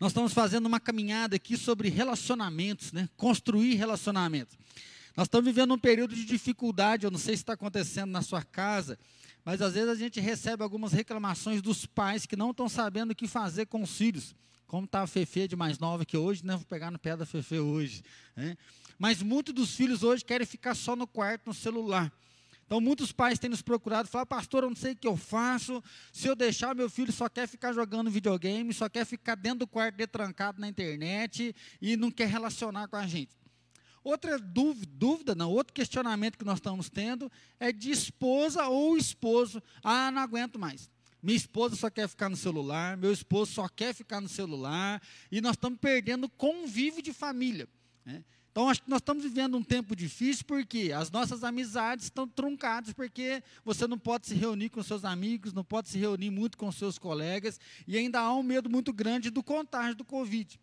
Nós estamos fazendo uma caminhada aqui sobre relacionamentos, né? Construir relacionamentos. Nós estamos vivendo um período de dificuldade, eu não sei se está acontecendo na sua casa, mas às vezes a gente recebe algumas reclamações dos pais que não estão sabendo o que fazer com os filhos. Como está a Fefe de mais nova que hoje, né? Vou pegar no pé da Fefe hoje. Né? Mas muitos dos filhos hoje querem ficar só no quarto, no celular. Então, muitos pais têm nos procurado, falar, pastor, eu não sei o que eu faço. Se eu deixar meu filho só quer ficar jogando videogame, só quer ficar dentro do quarto detrancado na internet e não quer relacionar com a gente. Outra dúvida, dúvida, não, outro questionamento que nós estamos tendo é de esposa ou esposo. Ah, não aguento mais. Minha esposa só quer ficar no celular, meu esposo só quer ficar no celular, e nós estamos perdendo convívio de família. Né? Então, acho que nós estamos vivendo um tempo difícil porque as nossas amizades estão truncadas, porque você não pode se reunir com seus amigos, não pode se reunir muito com seus colegas, e ainda há um medo muito grande do contágio do Covid.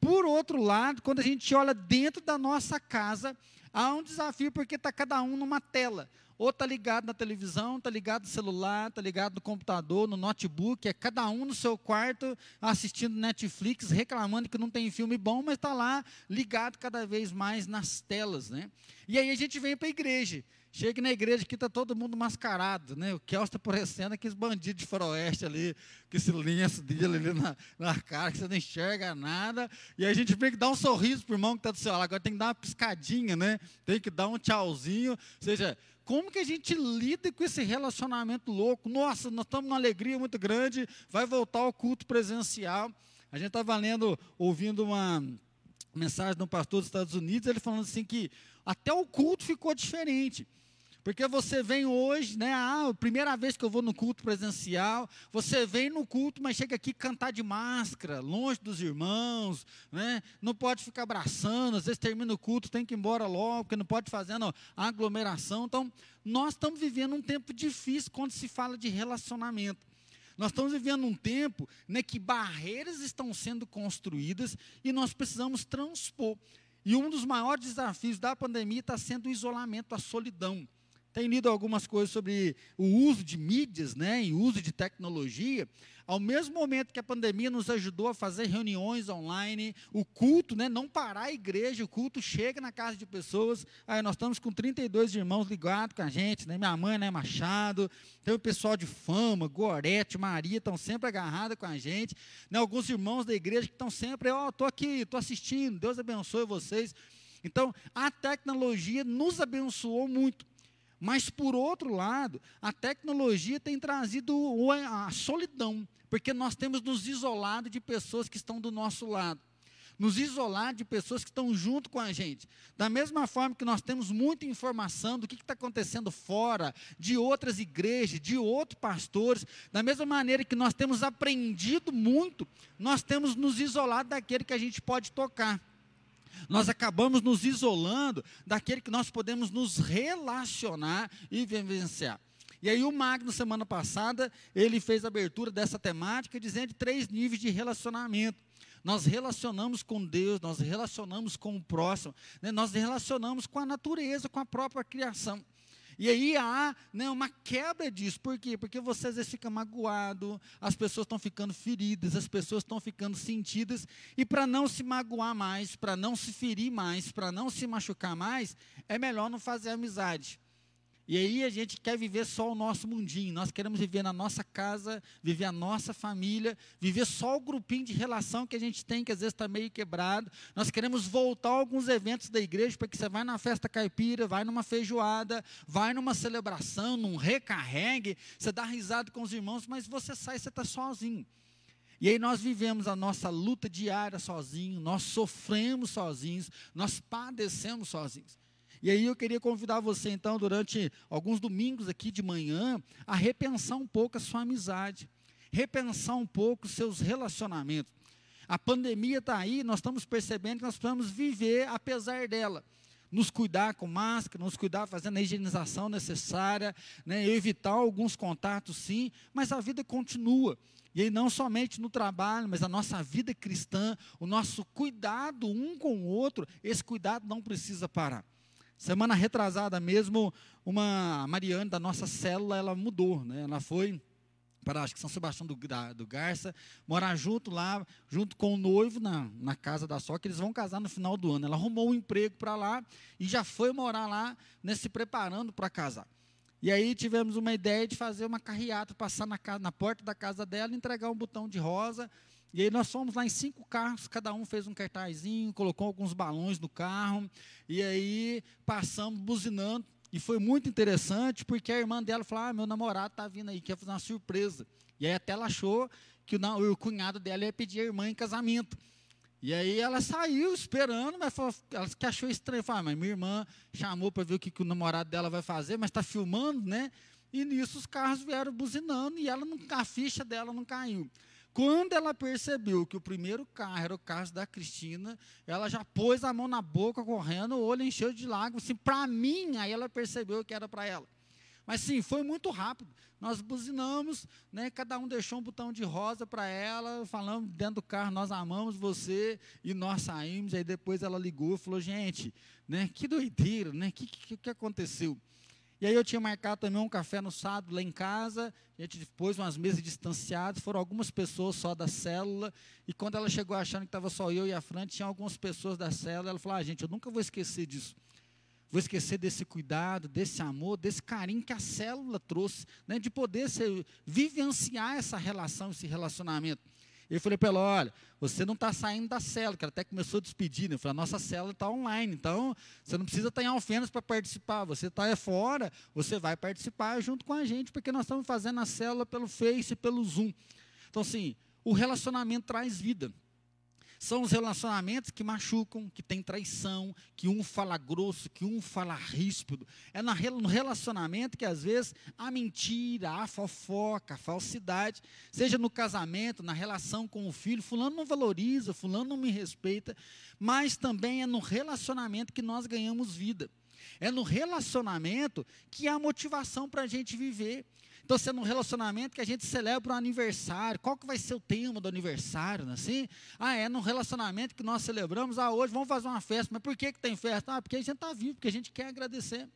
Por outro lado, quando a gente olha dentro da nossa casa, há um desafio porque está cada um numa tela ou está ligado na televisão, está ligado no celular, está ligado no computador, no notebook, é cada um no seu quarto assistindo Netflix, reclamando que não tem filme bom, mas está lá ligado cada vez mais nas telas, né? E aí a gente vem para a igreja. Chega na igreja que está todo mundo mascarado, né? O Kelso está parecendo aqueles bandidos de faroeste ali, com esse lenço dele ali na, na, cara, que você não enxerga nada. E a gente tem que dar um sorriso para o irmão que está do seu lado. Agora tem que dar uma piscadinha, né? Tem que dar um tchauzinho. Ou seja, como que a gente lida com esse relacionamento louco? Nossa, nós estamos numa alegria muito grande, vai voltar ao culto presencial. A gente estava lendo, ouvindo uma mensagem de um pastor dos Estados Unidos, ele falando assim que até o culto ficou diferente. Porque você vem hoje, né? Ah, primeira vez que eu vou no culto presencial, você vem no culto, mas chega aqui cantar de máscara, longe dos irmãos, né? Não pode ficar abraçando, às vezes termina o culto, tem que ir embora logo, porque não pode fazer aglomeração. Então, nós estamos vivendo um tempo difícil quando se fala de relacionamento. Nós estamos vivendo um tempo né, que barreiras estão sendo construídas e nós precisamos transpor. E um dos maiores desafios da pandemia está sendo o isolamento, a solidão. Tenho lido algumas coisas sobre o uso de mídias, né, e uso de tecnologia. Ao mesmo momento que a pandemia nos ajudou a fazer reuniões online, o culto, né, não parar a igreja, o culto chega na casa de pessoas. Aí nós estamos com 32 irmãos ligados com a gente, né, minha mãe, né, Machado, tem o pessoal de Fama, Gorete, Maria, estão sempre agarrados com a gente. Né, alguns irmãos da igreja que estão sempre, ó, oh, estou aqui, estou assistindo, Deus abençoe vocês. Então, a tecnologia nos abençoou muito. Mas, por outro lado, a tecnologia tem trazido a solidão, porque nós temos nos isolado de pessoas que estão do nosso lado. Nos isolar de pessoas que estão junto com a gente. Da mesma forma que nós temos muita informação do que está acontecendo fora, de outras igrejas, de outros pastores, da mesma maneira que nós temos aprendido muito, nós temos nos isolado daquele que a gente pode tocar nós acabamos nos isolando daquele que nós podemos nos relacionar e vivenciar. E aí o Magno, semana passada, ele fez a abertura dessa temática dizendo de três níveis de relacionamento. Nós relacionamos com Deus, nós relacionamos com o próximo, né? nós relacionamos com a natureza, com a própria criação. E aí há né, uma quebra disso. Por quê? Porque você às vezes fica magoado, as pessoas estão ficando feridas, as pessoas estão ficando sentidas. E para não se magoar mais, para não se ferir mais, para não se machucar mais, é melhor não fazer amizade. E aí a gente quer viver só o nosso mundinho, nós queremos viver na nossa casa, viver a nossa família, viver só o grupinho de relação que a gente tem, que às vezes está meio quebrado. Nós queremos voltar a alguns eventos da igreja, porque você vai na festa caipira, vai numa feijoada, vai numa celebração, num recarregue, você dá risada com os irmãos, mas você sai, você está sozinho. E aí nós vivemos a nossa luta diária sozinhos, nós sofremos sozinhos, nós padecemos sozinhos. E aí eu queria convidar você, então, durante alguns domingos aqui de manhã, a repensar um pouco a sua amizade, repensar um pouco os seus relacionamentos. A pandemia está aí, nós estamos percebendo que nós precisamos viver apesar dela. Nos cuidar com máscara, nos cuidar fazendo a higienização necessária, né, evitar alguns contatos, sim, mas a vida continua. E aí, não somente no trabalho, mas a nossa vida cristã, o nosso cuidado um com o outro, esse cuidado não precisa parar. Semana retrasada mesmo, uma Mariane da nossa célula, ela mudou, né? Ela foi para acho que São Sebastião do, da, do Garça, morar junto lá, junto com o noivo na, na casa da sogra, que eles vão casar no final do ano. Ela arrumou um emprego para lá e já foi morar lá, né, se preparando para casar. E aí tivemos uma ideia de fazer uma carreata, passar na, na porta da casa dela, entregar um botão de rosa. E aí nós fomos lá em cinco carros, cada um fez um cartazinho, colocou alguns balões no carro, e aí passamos buzinando. E foi muito interessante, porque a irmã dela falou: Ah, meu namorado está vindo aí, quer fazer uma surpresa. E aí até ela achou que o, o cunhado dela ia pedir a irmã em casamento. E aí ela saiu esperando, mas falou, ela que achou estranho. Falou, ah, mas minha irmã chamou para ver o que, que o namorado dela vai fazer, mas está filmando, né? E nisso os carros vieram buzinando e ela não, a ficha dela não caiu. Quando ela percebeu que o primeiro carro era o carro da Cristina, ela já pôs a mão na boca correndo, o olho encheu de lágrimas. Assim, para mim, aí ela percebeu que era para ela. Mas sim, foi muito rápido. Nós buzinamos, né, cada um deixou um botão de rosa para ela, falamos dentro do carro, nós amamos você, e nós saímos. Aí depois ela ligou e falou: gente, né, que doideira, né? O que, que, que aconteceu? E aí eu tinha marcado também um café no sábado lá em casa, a gente pôs umas mesas distanciadas, foram algumas pessoas só da célula, e quando ela chegou achando que estava só eu e a Fran, tinha algumas pessoas da célula, ela falou, ah, gente, eu nunca vou esquecer disso. Vou esquecer desse cuidado, desse amor, desse carinho que a célula trouxe, né, de poder ser, vivenciar essa relação, esse relacionamento. Eu falei para ela, olha, você não está saindo da célula, que ela até começou a despedir, né? Eu falei, a nossa célula está online, então você não precisa estar em Alfenas para participar, você está fora, você vai participar junto com a gente, porque nós estamos fazendo a célula pelo Face, pelo Zoom. Então, assim, o relacionamento traz vida. São os relacionamentos que machucam, que tem traição, que um fala grosso, que um fala ríspido. É no relacionamento que às vezes a mentira, a fofoca, a falsidade, seja no casamento, na relação com o filho, fulano não valoriza, fulano não me respeita, mas também é no relacionamento que nós ganhamos vida. É no relacionamento que há motivação para a gente viver. Então, se é num relacionamento que a gente celebra um aniversário, qual que vai ser o tema do aniversário, não é assim? Ah, é num relacionamento que nós celebramos, ah, hoje vamos fazer uma festa, mas por que, que tem festa? Ah, porque a gente está vivo, porque a gente quer agradecer.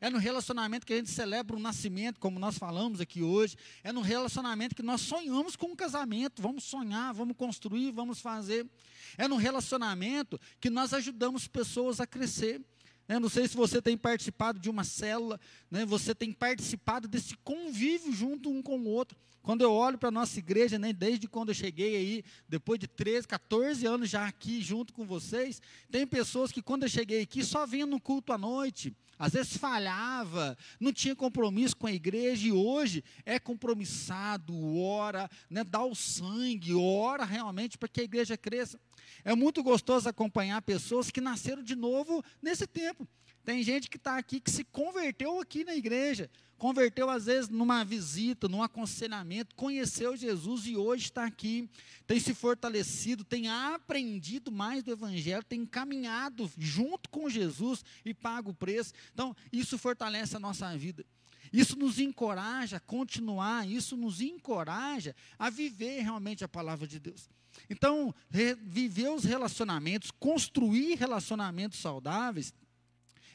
É no relacionamento que a gente celebra o nascimento, como nós falamos aqui hoje. É no relacionamento que nós sonhamos com um casamento. Vamos sonhar, vamos construir, vamos fazer. É no relacionamento que nós ajudamos pessoas a crescer. Né? Não sei se você tem participado de uma célula, né? você tem participado desse convívio junto um com o outro. Quando eu olho para a nossa igreja, né, desde quando eu cheguei aí, depois de 13, 14 anos já aqui junto com vocês, tem pessoas que quando eu cheguei aqui só vinham no culto à noite, às vezes falhava, não tinha compromisso com a igreja e hoje é compromissado, ora, né, dá o sangue, ora realmente para que a igreja cresça. É muito gostoso acompanhar pessoas que nasceram de novo nesse tempo. Tem gente que está aqui que se converteu aqui na igreja, converteu às vezes numa visita, num aconselhamento, conheceu Jesus e hoje está aqui, tem se fortalecido, tem aprendido mais do Evangelho, tem caminhado junto com Jesus e paga o preço. Então, isso fortalece a nossa vida. Isso nos encoraja a continuar, isso nos encoraja a viver realmente a palavra de Deus. Então, viver os relacionamentos, construir relacionamentos saudáveis,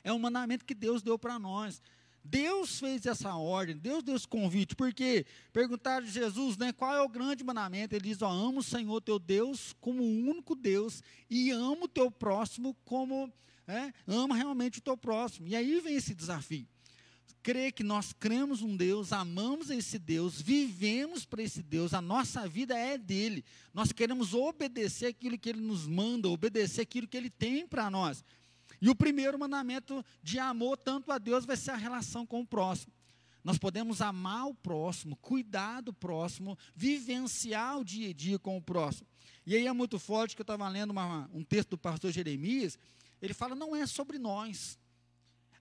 é um mandamento que Deus deu para nós. Deus fez essa ordem, Deus deu esse convite, porque perguntaram a Jesus, né, qual é o grande mandamento? Ele diz: ó, ama o Senhor teu Deus como o único Deus e ama o teu próximo como, é, ama realmente o teu próximo. E aí vem esse desafio crer que nós cremos um Deus, amamos esse Deus, vivemos para esse Deus, a nossa vida é dele. Nós queremos obedecer aquilo que ele nos manda, obedecer aquilo que ele tem para nós. E o primeiro mandamento de amor tanto a Deus vai ser a relação com o próximo. Nós podemos amar o próximo, cuidar do próximo, vivenciar o dia a dia com o próximo. E aí é muito forte que eu estava lendo uma, um texto do pastor Jeremias, ele fala, não é sobre nós,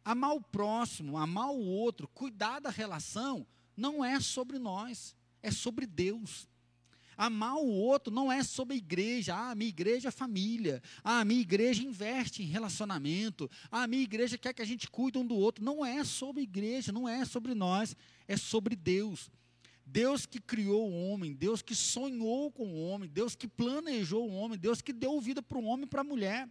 Amar o próximo, amar o outro, cuidar da relação, não é sobre nós, é sobre Deus. Amar o outro não é sobre a igreja. Ah, minha igreja é família. Ah, minha igreja investe em relacionamento. Ah, minha igreja quer que a gente cuide um do outro. Não é sobre a igreja, não é sobre nós, é sobre Deus. Deus que criou o homem, Deus que sonhou com o homem, Deus que planejou o homem, Deus que deu vida para o homem e para a mulher.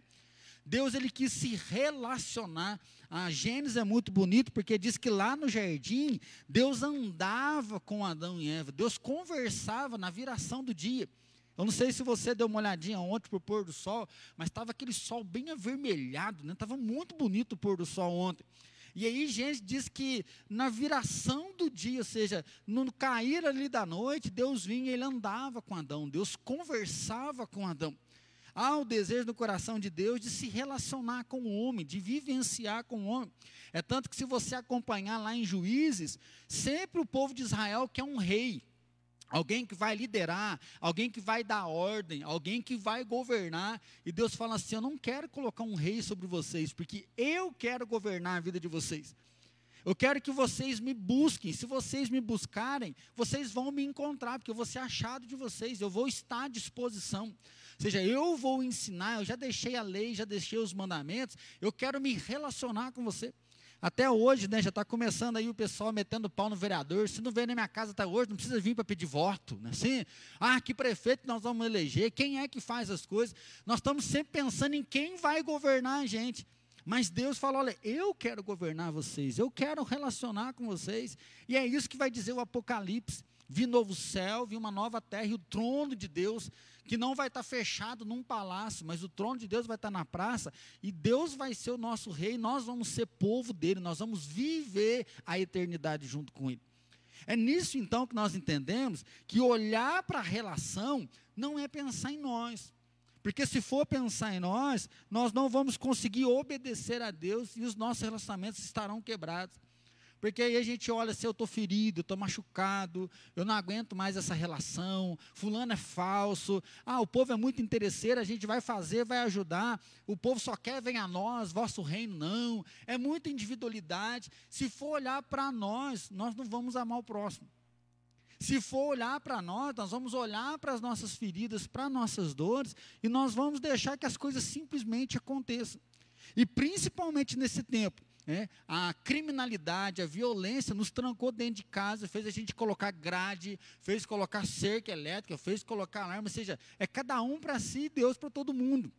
Deus ele quis se relacionar. A Gênesis é muito bonito porque diz que lá no jardim Deus andava com Adão e Eva. Deus conversava na viração do dia. Eu não sei se você deu uma olhadinha ontem para o pôr do sol, mas estava aquele sol bem avermelhado, né? Estava muito bonito o pôr do sol ontem. E aí Gênesis diz que na viração do dia, ou seja, no cair ali da noite, Deus vinha ele andava com Adão, Deus conversava com Adão. Há o desejo no coração de Deus de se relacionar com o homem, de vivenciar com o homem. É tanto que se você acompanhar lá em Juízes, sempre o povo de Israel quer um rei alguém que vai liderar, alguém que vai dar ordem, alguém que vai governar. E Deus fala assim: Eu não quero colocar um rei sobre vocês, porque eu quero governar a vida de vocês. Eu quero que vocês me busquem. Se vocês me buscarem, vocês vão me encontrar, porque eu vou ser achado de vocês, eu vou estar à disposição. Seja, eu vou ensinar, eu já deixei a lei, já deixei os mandamentos, eu quero me relacionar com você. Até hoje, né, já está começando aí o pessoal metendo pau no vereador. Se não vem na minha casa até hoje, não precisa vir para pedir voto. Né? Assim, ah, que prefeito nós vamos eleger, quem é que faz as coisas. Nós estamos sempre pensando em quem vai governar a gente. Mas Deus fala: olha, eu quero governar vocês, eu quero relacionar com vocês. E é isso que vai dizer o Apocalipse. Vi novo céu, vi uma nova terra e o trono de Deus que não vai estar fechado num palácio, mas o trono de Deus vai estar na praça, e Deus vai ser o nosso rei, nós vamos ser povo dele, nós vamos viver a eternidade junto com ele. É nisso então que nós entendemos que olhar para a relação não é pensar em nós. Porque se for pensar em nós, nós não vamos conseguir obedecer a Deus e os nossos relacionamentos estarão quebrados. Porque aí a gente olha se eu estou ferido, estou machucado, eu não aguento mais essa relação, fulano é falso, ah, o povo é muito interesseiro, a gente vai fazer, vai ajudar, o povo só quer vem a nós, vosso reino não, é muita individualidade. Se for olhar para nós, nós não vamos amar o próximo. Se for olhar para nós, nós vamos olhar para as nossas feridas, para nossas dores, e nós vamos deixar que as coisas simplesmente aconteçam. E principalmente nesse tempo, é, a criminalidade, a violência nos trancou dentro de casa, fez a gente colocar grade, fez colocar cerca elétrica, fez colocar alarme, ou seja, é cada um para si e Deus para todo mundo.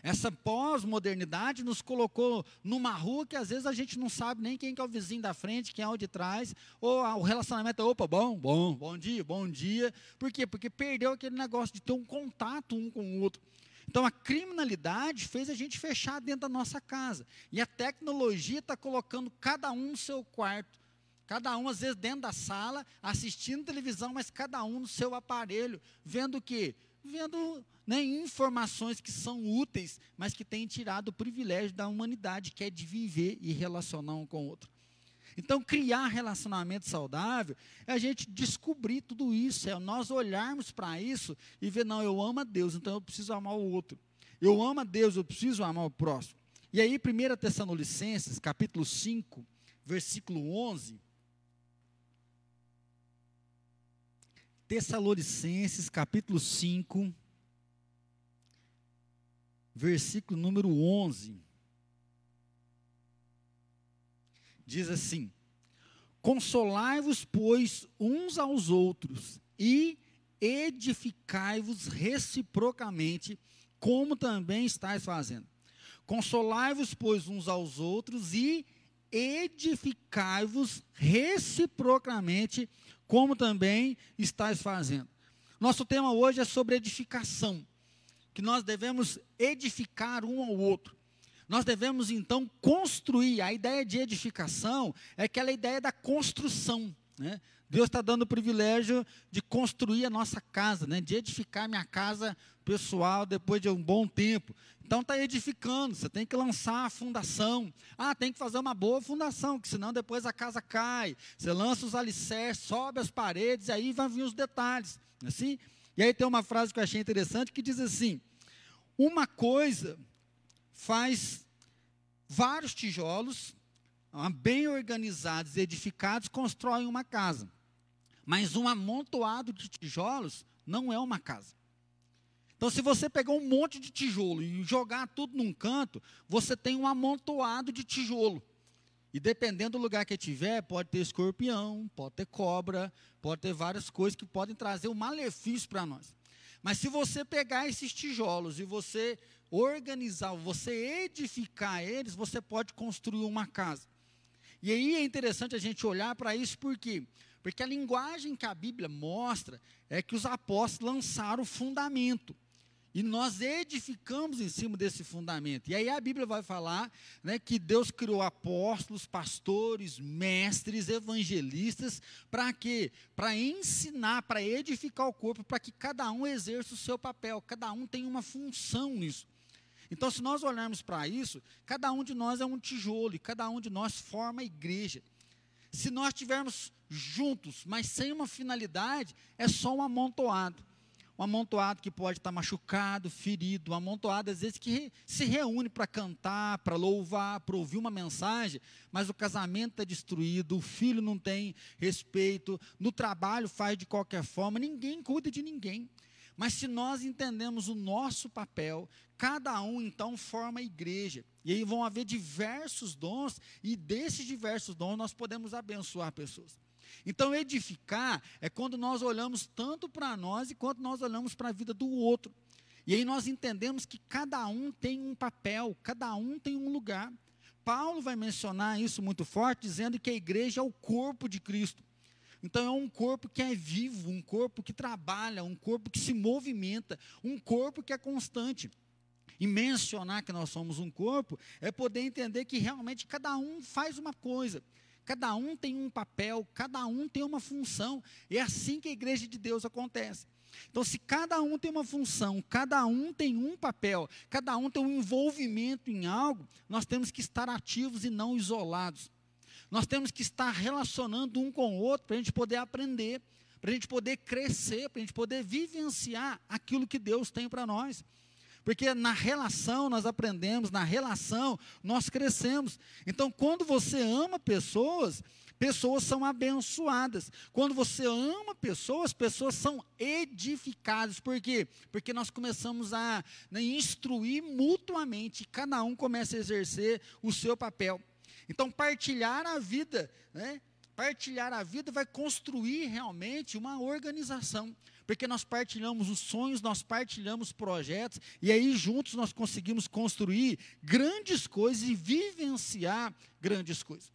Essa pós-modernidade nos colocou numa rua que às vezes a gente não sabe nem quem que é o vizinho da frente, quem é o de trás, ou o relacionamento é, opa, bom, bom, bom dia, bom dia. Por quê? Porque perdeu aquele negócio de ter um contato um com o outro. Então a criminalidade fez a gente fechar dentro da nossa casa. E a tecnologia está colocando cada um no seu quarto. Cada um, às vezes, dentro da sala, assistindo televisão, mas cada um no seu aparelho, vendo o quê? Vendo né, informações que são úteis, mas que têm tirado o privilégio da humanidade, que é de viver e relacionar um com o outro. Então, criar relacionamento saudável é a gente descobrir tudo isso, é nós olharmos para isso e ver, não, eu amo a Deus, então eu preciso amar o outro. Eu amo a Deus, eu preciso amar o próximo. E aí, 1 Tessalonicenses, capítulo 5, versículo 11. Tessalonicenses, capítulo 5, versículo número 11. Diz assim: Consolai-vos, pois, uns aos outros e edificai-vos reciprocamente, como também estáis fazendo. Consolai-vos, pois, uns aos outros e edificai-vos reciprocamente, como também estáis fazendo. Nosso tema hoje é sobre edificação, que nós devemos edificar um ao outro. Nós devemos então construir. A ideia de edificação é aquela ideia da construção. Né? Deus está dando o privilégio de construir a nossa casa, né? de edificar minha casa pessoal depois de um bom tempo. Então está edificando, você tem que lançar a fundação. Ah, tem que fazer uma boa fundação, que senão depois a casa cai. Você lança os alicerces, sobe as paredes, e aí vão vir os detalhes. Assim? E aí tem uma frase que eu achei interessante que diz assim: uma coisa faz vários tijolos, bem organizados edificados, constroem uma casa. Mas um amontoado de tijolos não é uma casa. Então, se você pegar um monte de tijolo e jogar tudo num canto, você tem um amontoado de tijolo. E dependendo do lugar que tiver, pode ter escorpião, pode ter cobra, pode ter várias coisas que podem trazer um malefício para nós. Mas se você pegar esses tijolos e você organizar, você edificar eles, você pode construir uma casa. E aí é interessante a gente olhar para isso, por quê? Porque a linguagem que a Bíblia mostra é que os apóstolos lançaram o fundamento. E nós edificamos em cima desse fundamento. E aí a Bíblia vai falar né, que Deus criou apóstolos, pastores, mestres, evangelistas, para quê? Para ensinar, para edificar o corpo, para que cada um exerça o seu papel, cada um tem uma função nisso. Então, se nós olharmos para isso, cada um de nós é um tijolo e cada um de nós forma a igreja. Se nós estivermos juntos, mas sem uma finalidade, é só um amontoado. Um amontoado que pode estar machucado, ferido, um amontoado às vezes que se reúne para cantar, para louvar, para ouvir uma mensagem, mas o casamento está destruído, o filho não tem respeito, no trabalho faz de qualquer forma, ninguém cuida de ninguém. Mas se nós entendemos o nosso papel, cada um então forma a igreja. E aí vão haver diversos dons, e desses diversos dons nós podemos abençoar pessoas. Então, edificar é quando nós olhamos tanto para nós e quanto nós olhamos para a vida do outro. E aí nós entendemos que cada um tem um papel, cada um tem um lugar. Paulo vai mencionar isso muito forte, dizendo que a igreja é o corpo de Cristo. Então é um corpo que é vivo, um corpo que trabalha, um corpo que se movimenta, um corpo que é constante. E mencionar que nós somos um corpo é poder entender que realmente cada um faz uma coisa. Cada um tem um papel, cada um tem uma função. É assim que a igreja de Deus acontece. Então, se cada um tem uma função, cada um tem um papel, cada um tem um envolvimento em algo, nós temos que estar ativos e não isolados. Nós temos que estar relacionando um com o outro para a gente poder aprender, para a gente poder crescer, para a gente poder vivenciar aquilo que Deus tem para nós. Porque na relação nós aprendemos, na relação nós crescemos. Então, quando você ama pessoas, pessoas são abençoadas. Quando você ama pessoas, pessoas são edificadas. Por quê? Porque nós começamos a né, instruir mutuamente, cada um começa a exercer o seu papel. Então, partilhar a vida, né? Partilhar a vida vai construir realmente uma organização, porque nós partilhamos os sonhos, nós partilhamos projetos, e aí juntos nós conseguimos construir grandes coisas e vivenciar grandes coisas.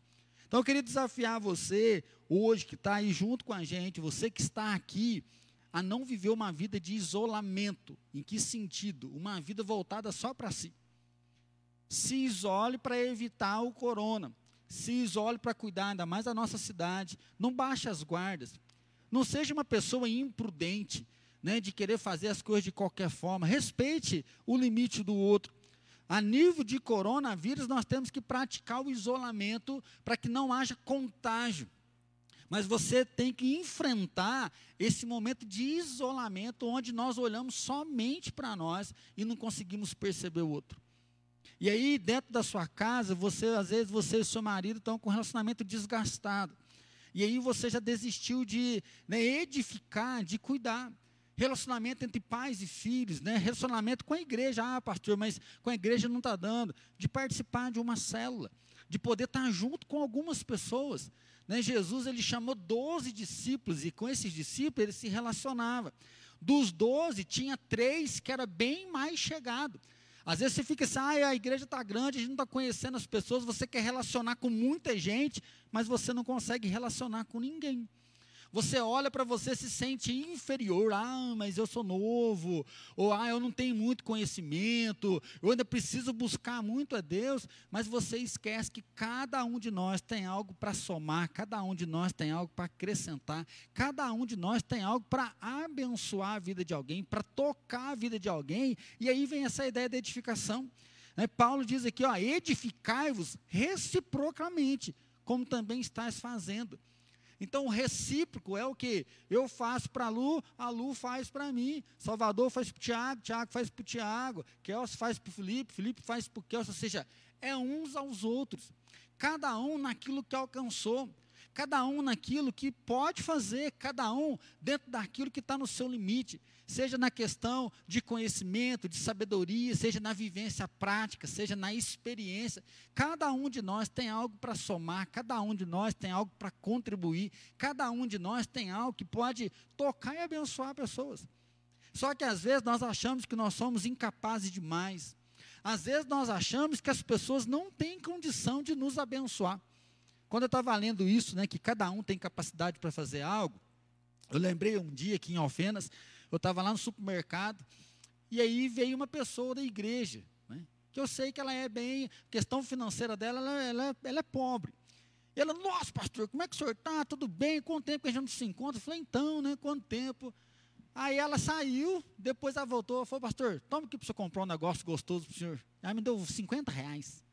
Então eu queria desafiar você, hoje que está aí junto com a gente, você que está aqui, a não viver uma vida de isolamento. Em que sentido? Uma vida voltada só para si se isole para evitar o corona. Se isole para cuidar ainda mais da nossa cidade. Não baixe as guardas. Não seja uma pessoa imprudente, né, de querer fazer as coisas de qualquer forma. Respeite o limite do outro. A nível de coronavírus, nós temos que praticar o isolamento para que não haja contágio. Mas você tem que enfrentar esse momento de isolamento, onde nós olhamos somente para nós e não conseguimos perceber o outro. E aí, dentro da sua casa, você, às vezes, você e seu marido estão com um relacionamento desgastado. E aí você já desistiu de né, edificar, de cuidar. Relacionamento entre pais e filhos, né? relacionamento com a igreja. Ah, pastor, mas com a igreja não está dando. De participar de uma célula, de poder estar junto com algumas pessoas. Né? Jesus ele chamou 12 discípulos e com esses discípulos ele se relacionava. Dos 12, tinha três que era bem mais chegado. Às vezes você fica assim, ah, a igreja está grande, a gente não está conhecendo as pessoas, você quer relacionar com muita gente, mas você não consegue relacionar com ninguém. Você olha para você se sente inferior. Ah, mas eu sou novo. Ou ah, eu não tenho muito conhecimento. Eu ainda preciso buscar muito a Deus. Mas você esquece que cada um de nós tem algo para somar. Cada um de nós tem algo para acrescentar. Cada um de nós tem algo para abençoar a vida de alguém, para tocar a vida de alguém. E aí vem essa ideia da edificação. Né? Paulo diz aqui, ó, edificai-vos reciprocamente, como também estás fazendo. Então, recíproco é o que? Eu faço para a Lu, a Lu faz para mim. Salvador faz para o Tiago, Tiago faz para o Tiago, Kelso faz para o Felipe, Felipe faz para o Kelso. Ou seja, é uns aos outros. Cada um naquilo que alcançou. Cada um naquilo que pode fazer, cada um dentro daquilo que está no seu limite seja na questão de conhecimento, de sabedoria, seja na vivência prática, seja na experiência. Cada um de nós tem algo para somar, cada um de nós tem algo para contribuir, cada um de nós tem algo que pode tocar e abençoar pessoas. Só que às vezes nós achamos que nós somos incapazes demais. Às vezes nós achamos que as pessoas não têm condição de nos abençoar. Quando eu estava lendo isso, né, que cada um tem capacidade para fazer algo, eu lembrei um dia aqui em Alfenas, eu estava lá no supermercado, e aí veio uma pessoa da igreja, né, que eu sei que ela é bem, questão financeira dela, ela, ela, ela é pobre. E ela, nossa, pastor, como é que o senhor está? Tudo bem? Quanto tempo que a gente não se encontra? Eu falei, então, né? Quanto tempo? Aí ela saiu, depois ela voltou, falou, pastor, toma aqui para você comprar um negócio gostoso para o senhor. Aí me deu 50 reais.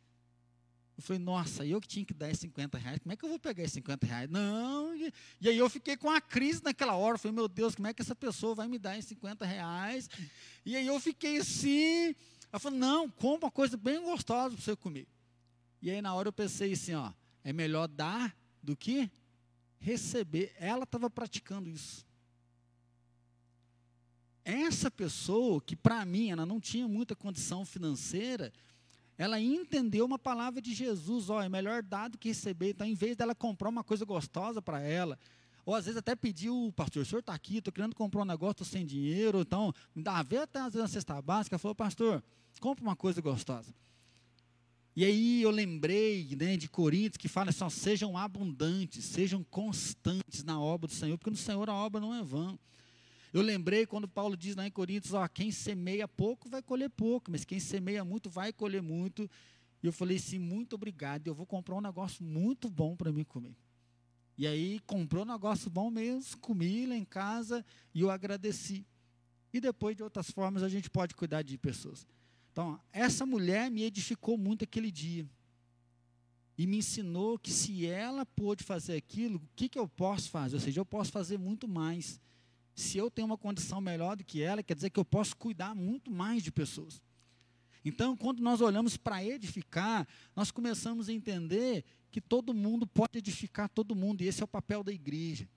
Eu falei, nossa, eu que tinha que dar esses 50 reais, como é que eu vou pegar esses 50 reais? Não, e, e, aí eu fiquei com a crise naquela hora, eu falei, meu Deus, como é que essa pessoa vai me dar esses 50 reais? E aí eu fiquei assim, ela falou, não, compra uma coisa bem gostosa para você comer. E aí na hora eu pensei assim, ó, é melhor dar do que receber. Ela estava praticando isso essa pessoa, que para mim ela não tinha muita condição financeira, ela entendeu uma palavra de Jesus, ó, é melhor dar do que receber. Então, em vez dela comprar uma coisa gostosa para ela, ou às vezes até pediu, pastor, o senhor está aqui, estou querendo comprar um negócio, estou sem dinheiro, então me dá a ver até às vezes na cesta básica, falou, pastor, compra uma coisa gostosa. E aí eu lembrei né, de Coríntios que fala assim, sejam abundantes, sejam constantes na obra do Senhor, porque no Senhor a obra não é vã. Eu lembrei quando Paulo diz lá em Coríntios, ó, quem semeia pouco vai colher pouco, mas quem semeia muito vai colher muito. E eu falei assim, muito obrigado, eu vou comprar um negócio muito bom para mim comer. E aí comprou um negócio bom mesmo, comi lá em casa e eu agradeci. E depois de outras formas a gente pode cuidar de pessoas. Então, essa mulher me edificou muito aquele dia. E me ensinou que se ela pôde fazer aquilo, o que, que eu posso fazer? Ou seja, eu posso fazer muito mais se eu tenho uma condição melhor do que ela, quer dizer que eu posso cuidar muito mais de pessoas. Então, quando nós olhamos para edificar, nós começamos a entender que todo mundo pode edificar todo mundo, e esse é o papel da igreja.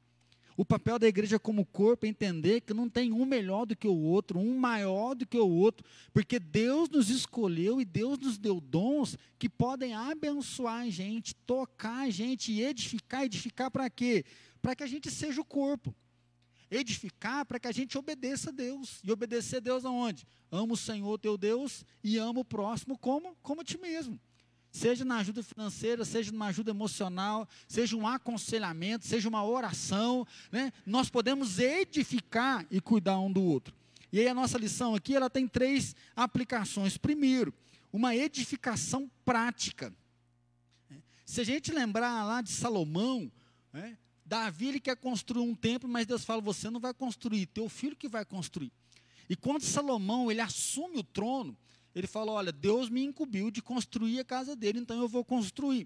O papel da igreja como corpo é entender que não tem um melhor do que o outro, um maior do que o outro, porque Deus nos escolheu e Deus nos deu dons que podem abençoar a gente, tocar a gente edificar. Edificar para quê? Para que a gente seja o corpo edificar para que a gente obedeça a Deus. E obedecer a Deus aonde? Ama o Senhor teu Deus e ama o próximo como, como a ti mesmo. Seja na ajuda financeira, seja numa ajuda emocional, seja um aconselhamento, seja uma oração, né? nós podemos edificar e cuidar um do outro. E aí a nossa lição aqui, ela tem três aplicações. Primeiro, uma edificação prática. Se a gente lembrar lá de Salomão, né, Davi ele quer construir um templo, mas Deus fala: você não vai construir, teu filho que vai construir. E quando Salomão ele assume o trono, ele fala: olha, Deus me incumbiu de construir a casa dele, então eu vou construir.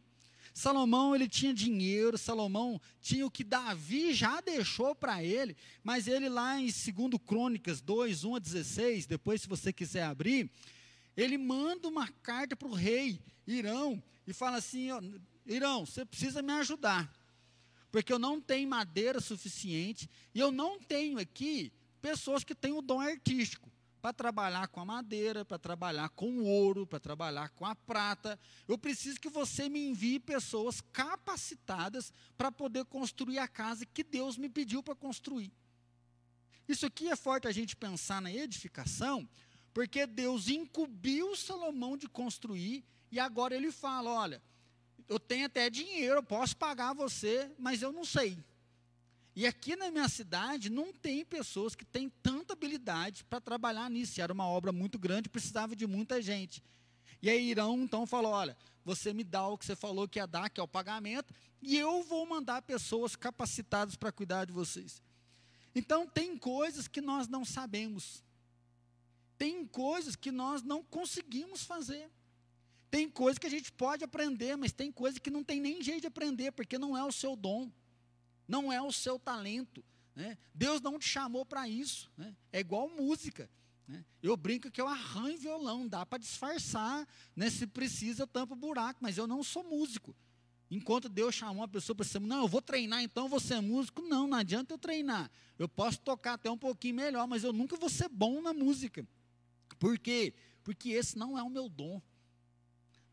Salomão ele tinha dinheiro, Salomão tinha o que Davi já deixou para ele, mas ele lá em 2 Crônicas 2, 1 a 16, depois se você quiser abrir, ele manda uma carta para o rei Irão e fala assim: ó, Irão, você precisa me ajudar porque eu não tenho madeira suficiente e eu não tenho aqui pessoas que têm o dom artístico para trabalhar com a madeira, para trabalhar com o ouro, para trabalhar com a prata. Eu preciso que você me envie pessoas capacitadas para poder construir a casa que Deus me pediu para construir. Isso aqui é forte a gente pensar na edificação, porque Deus incumbiu Salomão de construir e agora ele fala: olha, eu tenho até dinheiro, eu posso pagar você, mas eu não sei. E aqui na minha cidade não tem pessoas que têm tanta habilidade para trabalhar nisso. Era uma obra muito grande, precisava de muita gente. E aí Irão então falou: olha, você me dá o que você falou que ia dar, que é o pagamento, e eu vou mandar pessoas capacitadas para cuidar de vocês. Então tem coisas que nós não sabemos. Tem coisas que nós não conseguimos fazer. Tem coisa que a gente pode aprender, mas tem coisa que não tem nem jeito de aprender, porque não é o seu dom, não é o seu talento. Né? Deus não te chamou para isso. Né? É igual música. Né? Eu brinco que eu arranho violão, dá para disfarçar, né? se precisa eu tampo buraco, mas eu não sou músico. Enquanto Deus chamou uma pessoa para ser, não, eu vou treinar, então você é músico. Não, não adianta eu treinar. Eu posso tocar até um pouquinho melhor, mas eu nunca vou ser bom na música. Por quê? Porque esse não é o meu dom.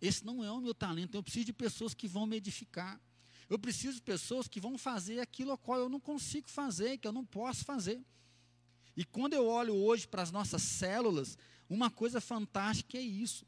Esse não é o meu talento. Eu preciso de pessoas que vão me edificar. Eu preciso de pessoas que vão fazer aquilo a qual eu não consigo fazer, que eu não posso fazer. E quando eu olho hoje para as nossas células, uma coisa fantástica é isso.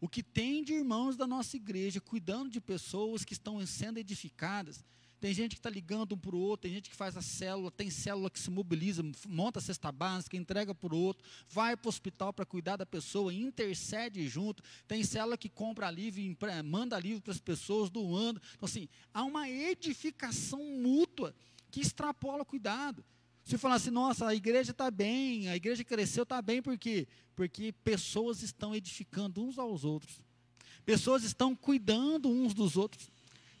O que tem de irmãos da nossa igreja cuidando de pessoas que estão sendo edificadas. Tem gente que está ligando um para o outro, tem gente que faz a célula, tem célula que se mobiliza, monta a cesta básica, entrega para o outro, vai para o hospital para cuidar da pessoa, intercede junto. Tem célula que compra livro, manda livro para as pessoas, doando. Então, assim, há uma edificação mútua que extrapola o cuidado. Se falar assim, nossa, a igreja está bem, a igreja cresceu, está bem, por quê? Porque pessoas estão edificando uns aos outros. Pessoas estão cuidando uns dos outros.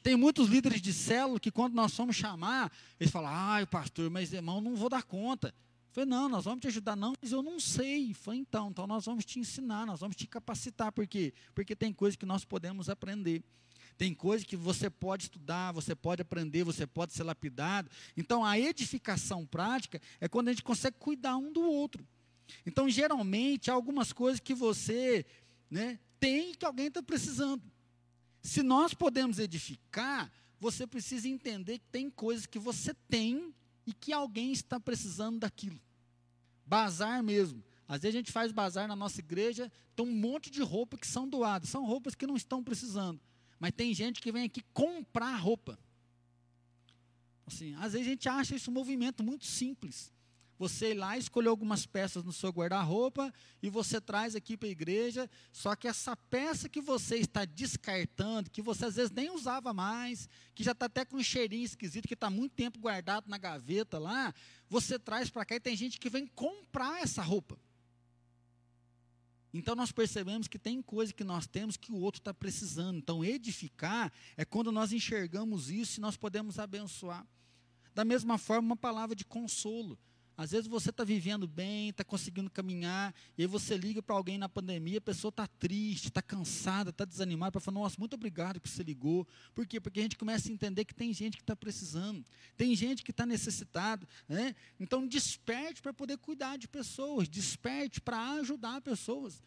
Tem muitos líderes de célula que quando nós fomos chamar, eles falam, ai pastor, mas irmão, não vou dar conta. Eu falei, não, nós vamos te ajudar, não, mas eu não sei. Eu falei, então, então nós vamos te ensinar, nós vamos te capacitar, por quê? Porque tem coisas que nós podemos aprender. Tem coisas que você pode estudar, você pode aprender, você pode ser lapidado. Então, a edificação prática é quando a gente consegue cuidar um do outro. Então, geralmente, há algumas coisas que você né, tem que alguém está precisando. Se nós podemos edificar, você precisa entender que tem coisas que você tem e que alguém está precisando daquilo. Bazar mesmo. Às vezes a gente faz bazar na nossa igreja, tem um monte de roupas que são doadas, são roupas que não estão precisando. Mas tem gente que vem aqui comprar roupa. Assim, às vezes a gente acha esse movimento muito simples. Você ir lá escolher algumas peças no seu guarda-roupa e você traz aqui para a igreja, só que essa peça que você está descartando, que você às vezes nem usava mais, que já está até com um cheirinho esquisito, que está muito tempo guardado na gaveta lá, você traz para cá e tem gente que vem comprar essa roupa. Então nós percebemos que tem coisa que nós temos que o outro está precisando. Então edificar é quando nós enxergamos isso e nós podemos abençoar. Da mesma forma, uma palavra de consolo. Às vezes você está vivendo bem, está conseguindo caminhar, e aí você liga para alguém na pandemia, a pessoa está triste, está cansada, está desanimada, para falar, nossa, muito obrigado que você ligou. Por quê? Porque a gente começa a entender que tem gente que está precisando, tem gente que está necessitado. Né? Então desperte para poder cuidar de pessoas, desperte para ajudar pessoas.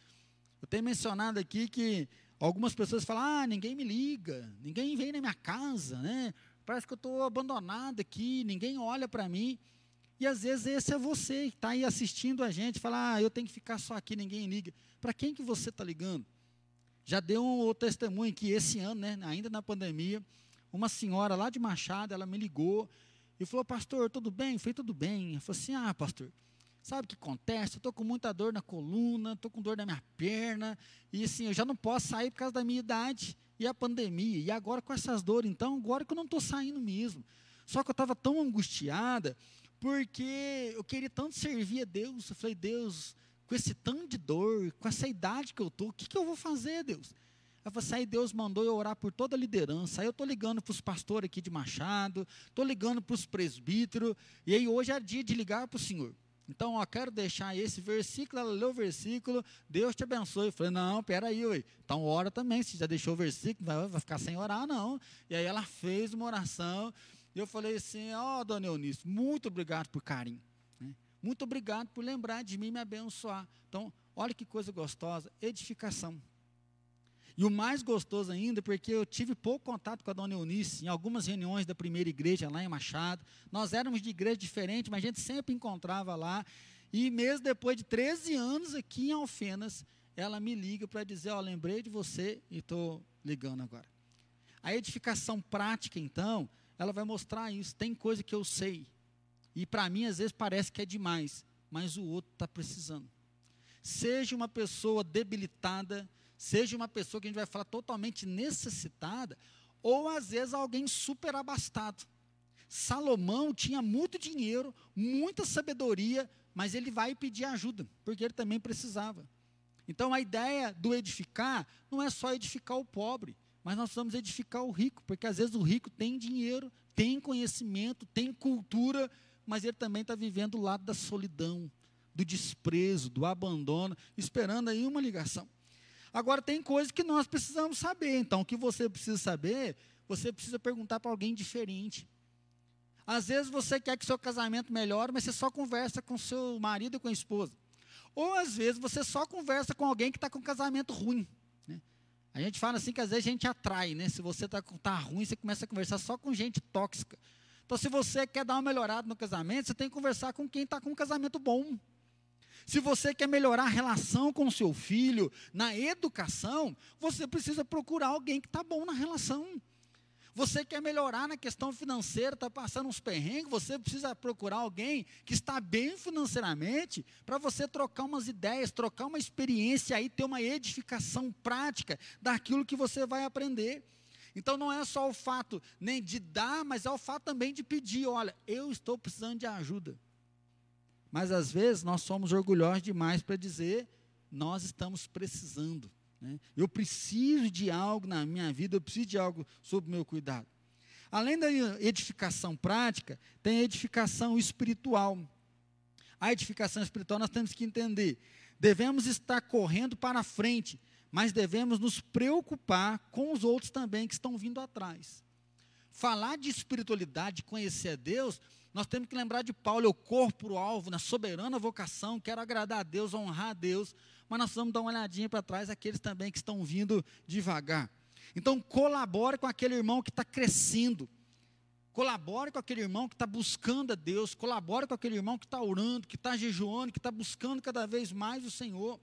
Eu tenho mencionado aqui que algumas pessoas falam, ah, ninguém me liga, ninguém vem na minha casa, né? Parece que eu estou abandonado aqui, ninguém olha para mim. E às vezes esse é você que está aí assistindo a gente, fala, ah, eu tenho que ficar só aqui, ninguém liga. Para quem que você está ligando? Já deu um, testemunho que esse ano, né, ainda na pandemia, uma senhora lá de Machado, ela me ligou e falou, pastor, tudo bem? Foi tudo bem. Eu falei assim, ah, pastor, sabe o que acontece? Eu estou com muita dor na coluna, estou com dor na minha perna, e assim, eu já não posso sair por causa da minha idade, e a pandemia, e agora com essas dores, então, agora que eu não estou saindo mesmo. Só que eu estava tão angustiada, porque eu queria tanto servir a Deus. Eu falei, Deus, com esse tanto de dor, com essa idade que eu estou, o que, que eu vou fazer, Deus? Eu falei, aí Deus mandou eu orar por toda a liderança. Aí eu estou ligando para os pastores aqui de Machado, estou ligando para os presbíteros, e aí hoje é dia de ligar para o Senhor. Então, ó, quero deixar esse versículo, ela leu o versículo, Deus te abençoe. Eu falei, não, peraí, ué, então ora também, se já deixou o versículo, vai, vai ficar sem orar, não. E aí ela fez uma oração, e eu falei assim: Ó, oh, dona Eunice, muito obrigado por carinho. Né? Muito obrigado por lembrar de mim e me abençoar. Então, olha que coisa gostosa: edificação. E o mais gostoso ainda, porque eu tive pouco contato com a dona Eunice em algumas reuniões da primeira igreja lá em Machado. Nós éramos de igreja diferente, mas a gente sempre encontrava lá. E mesmo depois de 13 anos aqui em Alfenas, ela me liga para dizer: Ó, oh, lembrei de você e estou ligando agora. A edificação prática, então, ela vai mostrar isso. Tem coisa que eu sei. E para mim, às vezes, parece que é demais. Mas o outro está precisando. Seja uma pessoa debilitada, seja uma pessoa que a gente vai falar totalmente necessitada, ou às vezes alguém super abastado. Salomão tinha muito dinheiro, muita sabedoria, mas ele vai pedir ajuda, porque ele também precisava. Então a ideia do edificar não é só edificar o pobre, mas nós precisamos edificar o rico, porque às vezes o rico tem dinheiro, tem conhecimento, tem cultura, mas ele também está vivendo o lado da solidão, do desprezo, do abandono, esperando aí uma ligação. Agora, tem coisas que nós precisamos saber. Então, o que você precisa saber, você precisa perguntar para alguém diferente. Às vezes você quer que seu casamento melhore, mas você só conversa com seu marido e com a esposa. Ou às vezes você só conversa com alguém que está com um casamento ruim. A gente fala assim que às vezes a gente atrai, né? Se você está tá ruim, você começa a conversar só com gente tóxica. Então, se você quer dar uma melhorada no casamento, você tem que conversar com quem está com um casamento bom. Se você quer melhorar a relação com seu filho, na educação, você precisa procurar alguém que está bom na relação. Você quer melhorar na questão financeira, está passando uns perrengues, você precisa procurar alguém que está bem financeiramente para você trocar umas ideias, trocar uma experiência aí, ter uma edificação prática daquilo que você vai aprender. Então não é só o fato nem de dar, mas é o fato também de pedir, olha, eu estou precisando de ajuda. Mas às vezes nós somos orgulhosos demais para dizer, nós estamos precisando. Né? Eu preciso de algo na minha vida, eu preciso de algo sob meu cuidado. Além da edificação prática, tem a edificação espiritual. A edificação espiritual nós temos que entender. Devemos estar correndo para frente, mas devemos nos preocupar com os outros também que estão vindo atrás. Falar de espiritualidade, conhecer a Deus, nós temos que lembrar de Paulo, eu corro para o alvo, na soberana vocação, quero agradar a Deus, honrar a Deus, mas nós vamos dar uma olhadinha para trás, aqueles também que estão vindo devagar. Então, colabore com aquele irmão que está crescendo, colabore com aquele irmão que está buscando a Deus, colabore com aquele irmão que está orando, que está jejuando, que está buscando cada vez mais o Senhor.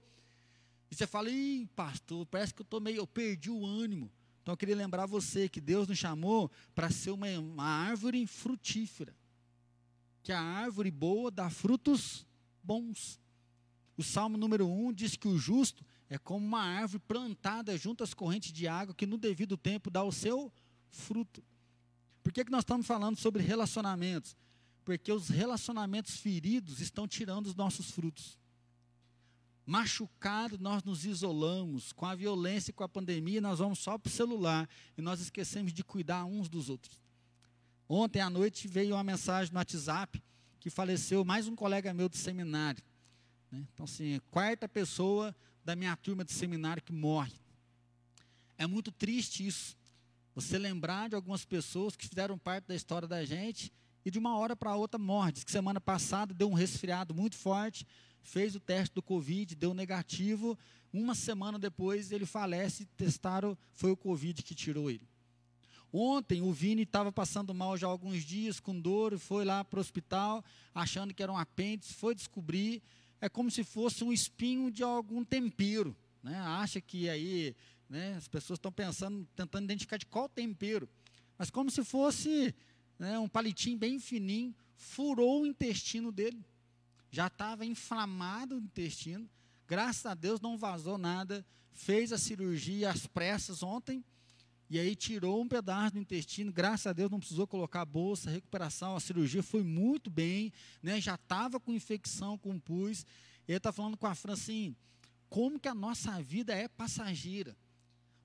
E você fala, ih, pastor, parece que eu tô meio, eu perdi o ânimo. Então eu queria lembrar você que Deus nos chamou para ser uma, uma árvore frutífera que a árvore boa dá frutos bons. O Salmo número 1 diz que o justo é como uma árvore plantada junto às correntes de água que no devido tempo dá o seu fruto. Por que, que nós estamos falando sobre relacionamentos? Porque os relacionamentos feridos estão tirando os nossos frutos. Machucado, nós nos isolamos. Com a violência e com a pandemia, nós vamos só para o celular e nós esquecemos de cuidar uns dos outros. Ontem à noite veio uma mensagem no WhatsApp que faleceu mais um colega meu do seminário. Né? Então, assim, quarta pessoa da minha turma de seminário que morre. É muito triste isso. Você lembrar de algumas pessoas que fizeram parte da história da gente e de uma hora para outra morre. Diz que semana passada deu um resfriado muito forte, fez o teste do Covid, deu negativo. Uma semana depois ele falece, testaram, foi o Covid que tirou ele. Ontem o Vini estava passando mal já há alguns dias, com dor, foi lá para o hospital, achando que era um apêndice, foi descobrir, é como se fosse um espinho de algum tempero. Né? Acha que aí né, as pessoas estão pensando, tentando identificar de qual tempero. Mas como se fosse né, um palitinho bem fininho, furou o intestino dele. Já estava inflamado o intestino. Graças a Deus não vazou nada. Fez a cirurgia às pressas ontem e aí tirou um pedaço do intestino, graças a Deus não precisou colocar a bolsa, a recuperação, a cirurgia foi muito bem, né? já estava com infecção, com pus. Ele está falando com a Fran assim, como que a nossa vida é passageira.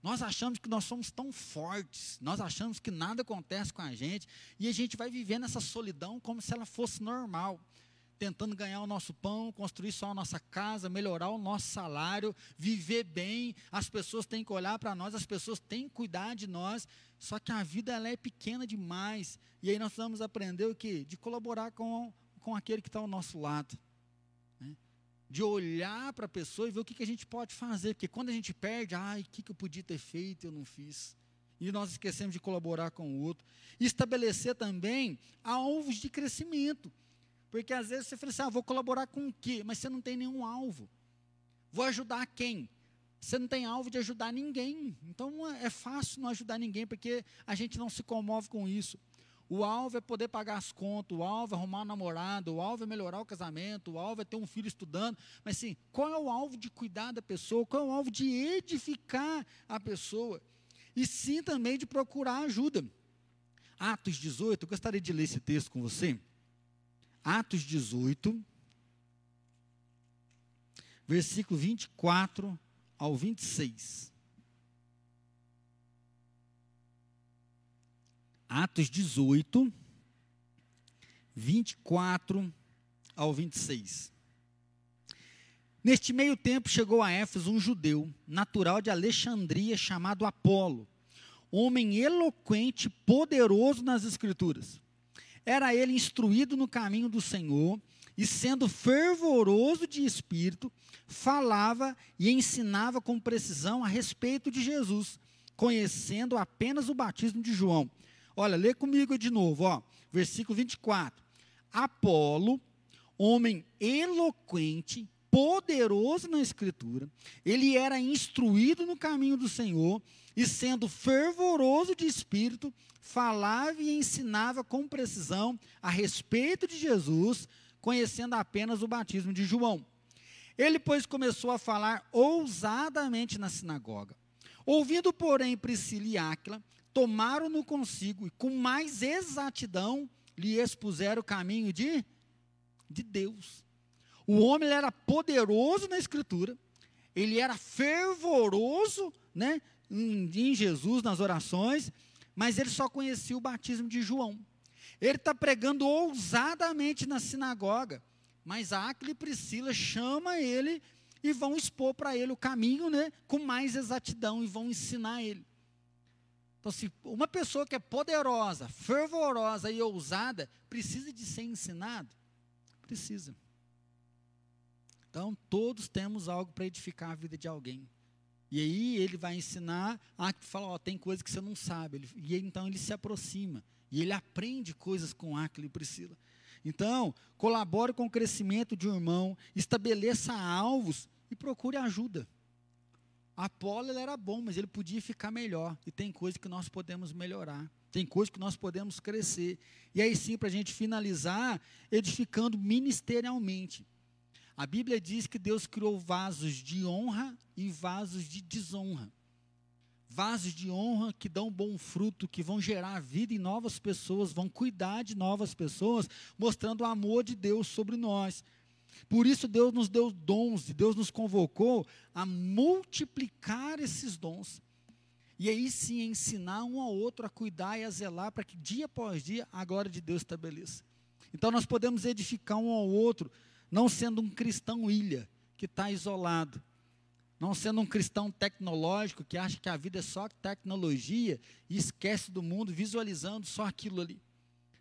Nós achamos que nós somos tão fortes, nós achamos que nada acontece com a gente, e a gente vai viver nessa solidão como se ela fosse normal tentando ganhar o nosso pão, construir só a nossa casa, melhorar o nosso salário, viver bem. As pessoas têm que olhar para nós, as pessoas têm que cuidar de nós. Só que a vida ela é pequena demais. E aí nós vamos aprender o quê? De colaborar com, com aquele que está ao nosso lado. Né? De olhar para a pessoa e ver o que, que a gente pode fazer. Porque quando a gente perde, ai, o que, que eu podia ter feito e eu não fiz. E nós esquecemos de colaborar com o outro. Estabelecer também alvos de crescimento. Porque às vezes você fala assim, ah, vou colaborar com o quê? Mas você não tem nenhum alvo. Vou ajudar quem? Você não tem alvo de ajudar ninguém. Então é fácil não ajudar ninguém, porque a gente não se comove com isso. O alvo é poder pagar as contas, o alvo é arrumar um namorado, o alvo é melhorar o casamento, o alvo é ter um filho estudando. Mas sim, qual é o alvo de cuidar da pessoa? Qual é o alvo de edificar a pessoa? E sim também de procurar ajuda. Atos 18, eu gostaria de ler esse texto com você. Atos 18, versículo 24 ao 26. Atos 18, 24 ao 26. Neste meio tempo chegou a Éfeso um judeu, natural de Alexandria, chamado Apolo, homem eloquente, poderoso nas Escrituras era ele instruído no caminho do Senhor, e sendo fervoroso de espírito, falava e ensinava com precisão a respeito de Jesus, conhecendo apenas o batismo de João. Olha, lê comigo de novo, ó. versículo 24. Apolo, homem eloquente, poderoso na Escritura, ele era instruído no caminho do Senhor e, sendo fervoroso de espírito, falava e ensinava com precisão a respeito de Jesus, conhecendo apenas o batismo de João. Ele, pois, começou a falar ousadamente na sinagoga. Ouvindo, porém, Priscila e Áquila, tomaram-no consigo e, com mais exatidão, lhe expuseram o caminho de, de Deus. O homem era poderoso na Escritura, ele era fervoroso né, em, em Jesus, nas orações, mas ele só conhecia o batismo de João. Ele está pregando ousadamente na sinagoga, mas Áquila e Priscila chama ele e vão expor para ele o caminho, né, com mais exatidão e vão ensinar ele. Então, se uma pessoa que é poderosa, fervorosa e ousada precisa de ser ensinado, precisa. Então, todos temos algo para edificar a vida de alguém. E aí ele vai ensinar, ah, fala, ó, tem coisa que você não sabe. Ele, e então ele se aproxima. E ele aprende coisas com Aquila e Priscila. Então, colabore com o crescimento de um irmão, estabeleça alvos e procure ajuda. Apolo ele era bom, mas ele podia ficar melhor. E tem coisa que nós podemos melhorar. Tem coisa que nós podemos crescer. E aí sim, para a gente finalizar, edificando ministerialmente. A Bíblia diz que Deus criou vasos de honra e vasos de desonra. Vasos de honra que dão bom fruto, que vão gerar vida em novas pessoas, vão cuidar de novas pessoas, mostrando o amor de Deus sobre nós. Por isso Deus nos deu dons, Deus nos convocou a multiplicar esses dons. E aí sim ensinar um ao outro a cuidar e a zelar para que dia após dia a glória de Deus estabeleça. Então nós podemos edificar um ao outro não sendo um cristão ilha, que está isolado, não sendo um cristão tecnológico que acha que a vida é só tecnologia e esquece do mundo visualizando só aquilo ali.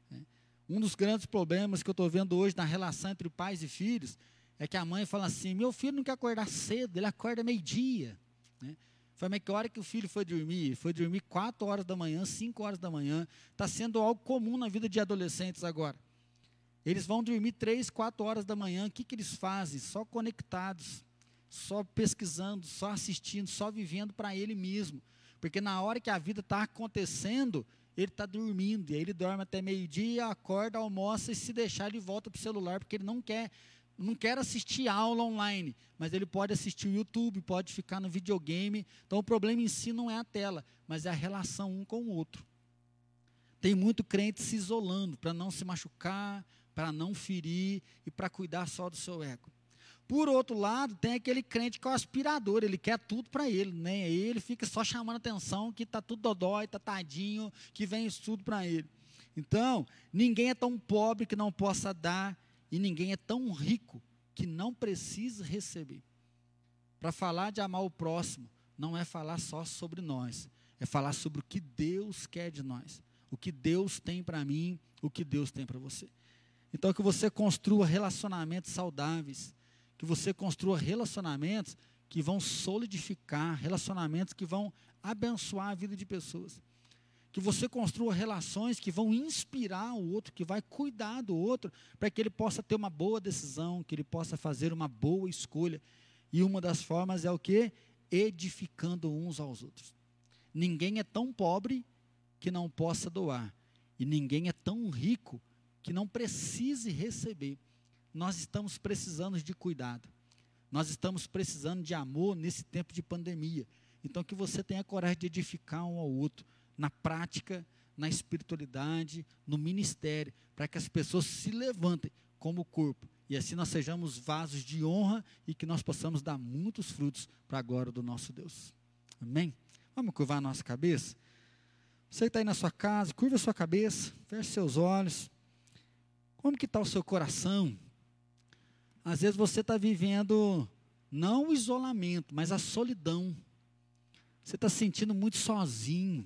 Né? Um dos grandes problemas que eu estou vendo hoje na relação entre pais e filhos é que a mãe fala assim: meu filho não quer acordar cedo, ele acorda meio-dia. Né? Foi mas que hora que o filho foi dormir? Foi dormir 4 horas da manhã, 5 horas da manhã. Está sendo algo comum na vida de adolescentes agora. Eles vão dormir três, quatro horas da manhã. O que, que eles fazem? Só conectados, só pesquisando, só assistindo, só vivendo para ele mesmo. Porque na hora que a vida está acontecendo, ele está dormindo. E aí ele dorme até meio-dia, acorda, almoça e se deixar ele volta para o celular, porque ele não quer, não quer assistir aula online. Mas ele pode assistir o YouTube, pode ficar no videogame. Então o problema em si não é a tela, mas é a relação um com o outro. Tem muito crente se isolando para não se machucar, para não ferir e para cuidar só do seu ego. Por outro lado, tem aquele crente que é o aspirador, ele quer tudo para ele, né? Ele fica só chamando atenção que está tudo dodói, está tadinho, que vem isso tudo para ele. Então, ninguém é tão pobre que não possa dar, e ninguém é tão rico que não precisa receber. Para falar de amar o próximo, não é falar só sobre nós, é falar sobre o que Deus quer de nós, o que Deus tem para mim, o que Deus tem para você. Então, que você construa relacionamentos saudáveis, que você construa relacionamentos que vão solidificar, relacionamentos que vão abençoar a vida de pessoas. Que você construa relações que vão inspirar o outro, que vai cuidar do outro, para que ele possa ter uma boa decisão, que ele possa fazer uma boa escolha. E uma das formas é o que? Edificando uns aos outros. Ninguém é tão pobre que não possa doar. E ninguém é tão rico que não precise receber. Nós estamos precisando de cuidado. Nós estamos precisando de amor nesse tempo de pandemia. Então, que você tenha coragem de edificar um ao outro, na prática, na espiritualidade, no ministério, para que as pessoas se levantem como corpo. E assim nós sejamos vasos de honra e que nós possamos dar muitos frutos para a glória do nosso Deus. Amém? Vamos curvar a nossa cabeça? Você que está aí na sua casa, curva a sua cabeça, feche seus olhos. Como que está o seu coração? Às vezes você está vivendo não o isolamento, mas a solidão. Você está sentindo muito sozinho.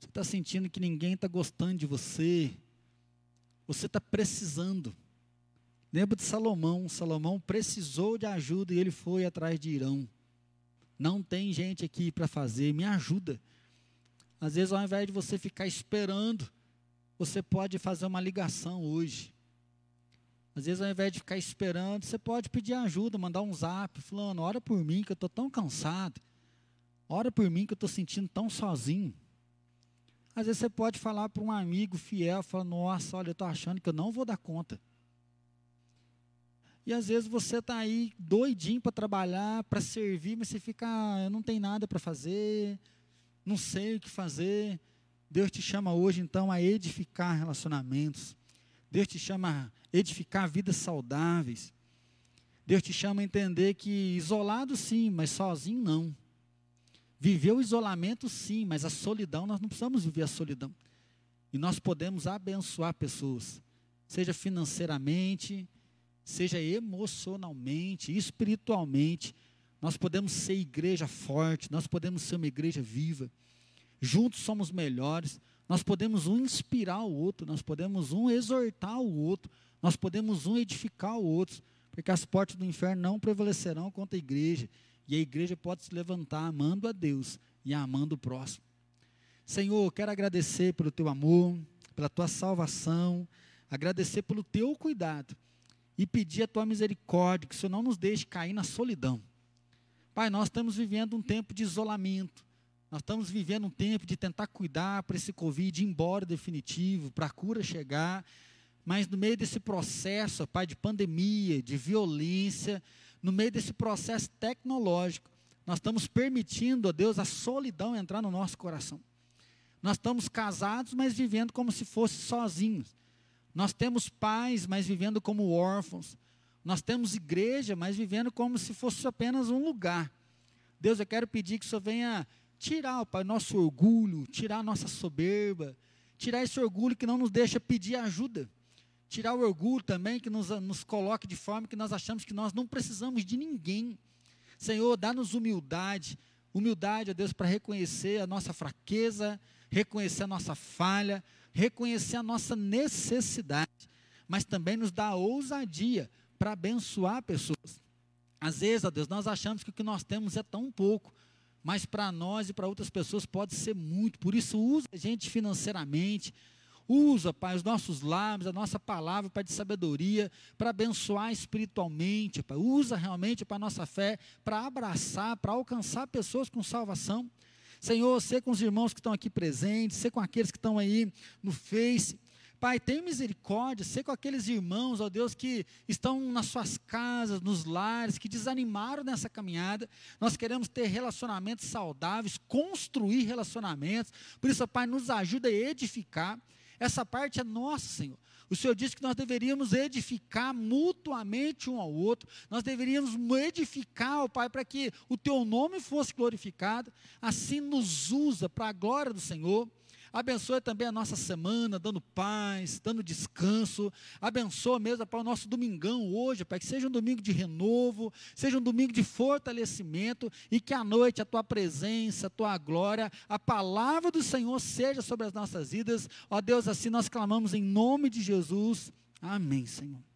Você está sentindo que ninguém está gostando de você. Você está precisando. Lembra de Salomão. Salomão precisou de ajuda e ele foi atrás de Irão. Não tem gente aqui para fazer, me ajuda. Às vezes, ao invés de você ficar esperando você pode fazer uma ligação hoje. Às vezes, ao invés de ficar esperando, você pode pedir ajuda, mandar um zap, falando, ora por mim que eu estou tão cansado. Ora por mim que eu estou sentindo tão sozinho. Às vezes você pode falar para um amigo fiel, falar, nossa, olha, eu estou achando que eu não vou dar conta. E às vezes você está aí doidinho para trabalhar, para servir, mas você fica, ah, eu não tenho nada para fazer, não sei o que fazer. Deus te chama hoje então a edificar relacionamentos. Deus te chama a edificar vidas saudáveis. Deus te chama a entender que isolado sim, mas sozinho não. Viver o isolamento sim, mas a solidão, nós não precisamos viver a solidão. E nós podemos abençoar pessoas, seja financeiramente, seja emocionalmente, espiritualmente. Nós podemos ser igreja forte, nós podemos ser uma igreja viva. Juntos somos melhores. Nós podemos um inspirar o outro, nós podemos um exortar o outro, nós podemos um edificar o outro, porque as portas do inferno não prevalecerão contra a igreja, e a igreja pode se levantar amando a Deus e amando o próximo. Senhor, quero agradecer pelo teu amor, pela tua salvação, agradecer pelo teu cuidado e pedir a tua misericórdia, que o Senhor não nos deixe cair na solidão. Pai, nós estamos vivendo um tempo de isolamento, nós estamos vivendo um tempo de tentar cuidar para esse Covid ir embora definitivo, para a cura chegar, mas no meio desse processo, pai, de pandemia, de violência, no meio desse processo tecnológico, nós estamos permitindo, ó Deus, a solidão entrar no nosso coração. Nós estamos casados, mas vivendo como se fosse sozinhos. Nós temos pais, mas vivendo como órfãos. Nós temos igreja, mas vivendo como se fosse apenas um lugar. Deus, eu quero pedir que o Senhor venha tirar, Pai, nosso orgulho, tirar a nossa soberba, tirar esse orgulho que não nos deixa pedir ajuda. Tirar o orgulho também que nos, nos coloque de forma que nós achamos que nós não precisamos de ninguém. Senhor, dá-nos humildade, humildade, ó Deus, para reconhecer a nossa fraqueza, reconhecer a nossa falha, reconhecer a nossa necessidade, mas também nos dá ousadia para abençoar pessoas. Às vezes, ó Deus, nós achamos que o que nós temos é tão pouco, mas para nós e para outras pessoas pode ser muito. Por isso, usa a gente financeiramente, usa, Pai, os nossos lábios, a nossa palavra, Pai, de sabedoria, para abençoar espiritualmente, Pai. Usa realmente para a nossa fé, para abraçar, para alcançar pessoas com salvação. Senhor, ser com os irmãos que estão aqui presentes, ser com aqueles que estão aí no Face, Pai, tem misericórdia, sei com aqueles irmãos, ó Deus, que estão nas suas casas, nos lares, que desanimaram nessa caminhada. Nós queremos ter relacionamentos saudáveis, construir relacionamentos. Por isso, Pai, nos ajuda a edificar. Essa parte é nossa, Senhor. O Senhor disse que nós deveríamos edificar mutuamente um ao outro, nós deveríamos edificar, ó Pai, para que o Teu nome fosse glorificado. Assim nos usa para a glória do Senhor. Abençoa também a nossa semana, dando paz, dando descanso. Abençoa mesmo para o nosso domingão hoje, para que seja um domingo de renovo, seja um domingo de fortalecimento e que à noite a tua presença, a tua glória, a palavra do Senhor seja sobre as nossas vidas. Ó Deus, assim nós clamamos em nome de Jesus. Amém, Senhor.